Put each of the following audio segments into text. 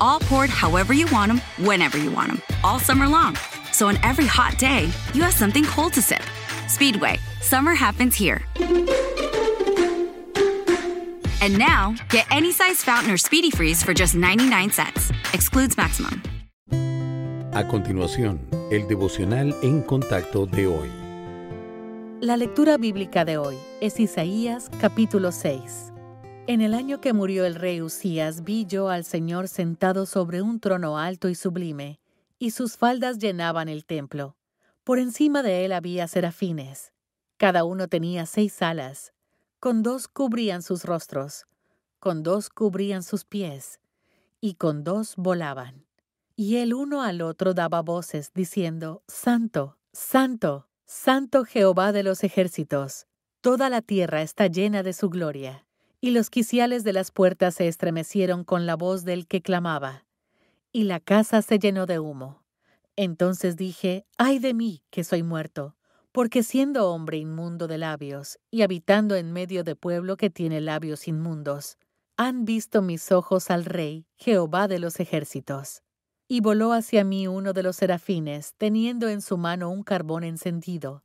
All poured however you want them, whenever you want them, all summer long. So on every hot day, you have something cold to sip. Speedway, summer happens here. And now, get any size fountain or speedy freeze for just 99 cents. Excludes maximum. A continuación, el devocional en contacto de hoy. La lectura bíblica de hoy es Isaías capítulo 6. En el año que murió el rey Usías vi yo al Señor sentado sobre un trono alto y sublime, y sus faldas llenaban el templo. Por encima de él había serafines. Cada uno tenía seis alas. Con dos cubrían sus rostros, con dos cubrían sus pies, y con dos volaban. Y el uno al otro daba voces, diciendo, Santo, Santo, Santo Jehová de los ejércitos, toda la tierra está llena de su gloria. Y los quiciales de las puertas se estremecieron con la voz del que clamaba, y la casa se llenó de humo. Entonces dije, ay de mí, que soy muerto, porque siendo hombre inmundo de labios, y habitando en medio de pueblo que tiene labios inmundos, han visto mis ojos al Rey, Jehová de los ejércitos. Y voló hacia mí uno de los serafines, teniendo en su mano un carbón encendido,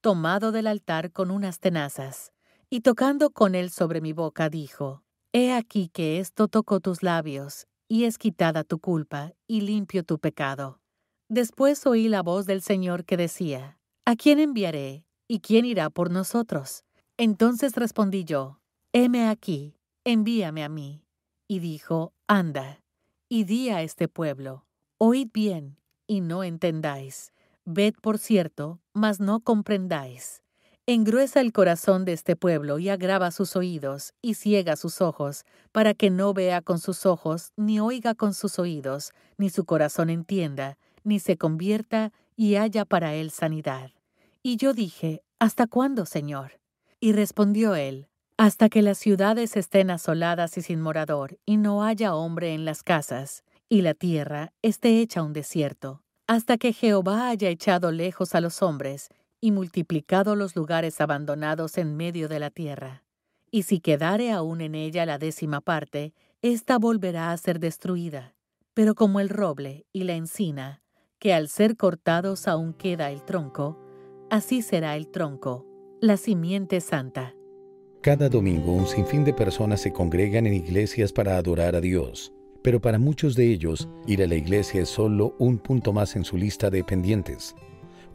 tomado del altar con unas tenazas, y tocando con él sobre mi boca, dijo, He aquí que esto tocó tus labios, y es quitada tu culpa, y limpio tu pecado. Después oí la voz del Señor que decía, ¿A quién enviaré? ¿Y quién irá por nosotros? Entonces respondí yo, Heme aquí, envíame a mí. Y dijo, Anda, y di a este pueblo, Oíd bien, y no entendáis. Ved por cierto, mas no comprendáis. Engruesa el corazón de este pueblo y agrava sus oídos y ciega sus ojos, para que no vea con sus ojos, ni oiga con sus oídos, ni su corazón entienda, ni se convierta y haya para él sanidad. Y yo dije, ¿Hasta cuándo, Señor? Y respondió él, Hasta que las ciudades estén asoladas y sin morador, y no haya hombre en las casas, y la tierra esté hecha un desierto, hasta que Jehová haya echado lejos a los hombres, y multiplicado los lugares abandonados en medio de la tierra. Y si quedare aún en ella la décima parte, ésta volverá a ser destruida. Pero como el roble y la encina, que al ser cortados aún queda el tronco, así será el tronco, la simiente santa. Cada domingo un sinfín de personas se congregan en iglesias para adorar a Dios, pero para muchos de ellos ir a la iglesia es solo un punto más en su lista de pendientes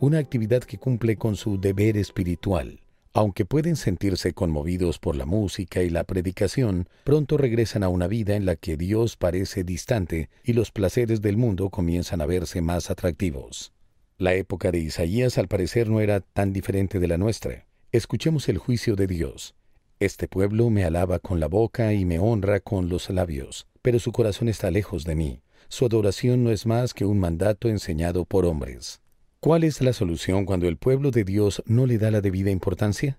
una actividad que cumple con su deber espiritual. Aunque pueden sentirse conmovidos por la música y la predicación, pronto regresan a una vida en la que Dios parece distante y los placeres del mundo comienzan a verse más atractivos. La época de Isaías al parecer no era tan diferente de la nuestra. Escuchemos el juicio de Dios. Este pueblo me alaba con la boca y me honra con los labios, pero su corazón está lejos de mí. Su adoración no es más que un mandato enseñado por hombres. ¿Cuál es la solución cuando el pueblo de Dios no le da la debida importancia?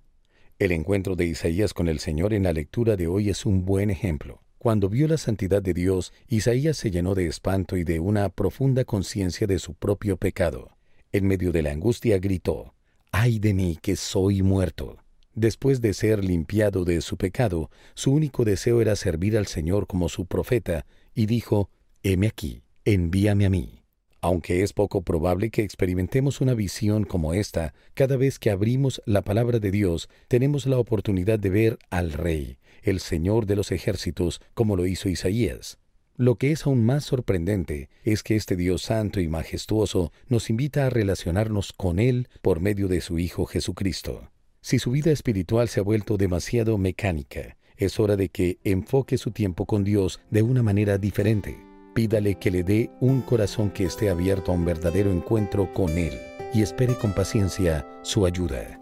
El encuentro de Isaías con el Señor en la lectura de hoy es un buen ejemplo. Cuando vio la santidad de Dios, Isaías se llenó de espanto y de una profunda conciencia de su propio pecado. En medio de la angustia gritó, ¡Ay de mí que soy muerto! Después de ser limpiado de su pecado, su único deseo era servir al Señor como su profeta, y dijo, Heme aquí, envíame a mí. Aunque es poco probable que experimentemos una visión como esta, cada vez que abrimos la palabra de Dios tenemos la oportunidad de ver al Rey, el Señor de los ejércitos, como lo hizo Isaías. Lo que es aún más sorprendente es que este Dios santo y majestuoso nos invita a relacionarnos con Él por medio de su Hijo Jesucristo. Si su vida espiritual se ha vuelto demasiado mecánica, es hora de que enfoque su tiempo con Dios de una manera diferente. Pídale que le dé un corazón que esté abierto a un verdadero encuentro con Él y espere con paciencia su ayuda.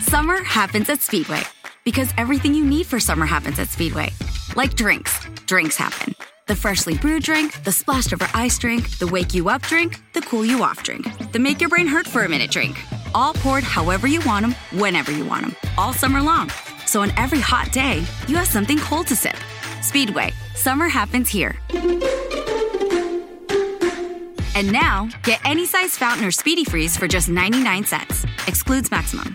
Summer happens at Speedway because everything you need for summer happens at Speedway. Like drinks, drinks happen. The freshly brewed drink, the splashed over ice drink, the wake you up drink, the cool you off drink, the make your brain hurt for a minute drink. All poured however you want them, whenever you want them, all summer long. So on every hot day, you have something cold to sip. Speedway, summer happens here. And now, get any size fountain or speedy freeze for just 99 cents. Excludes maximum.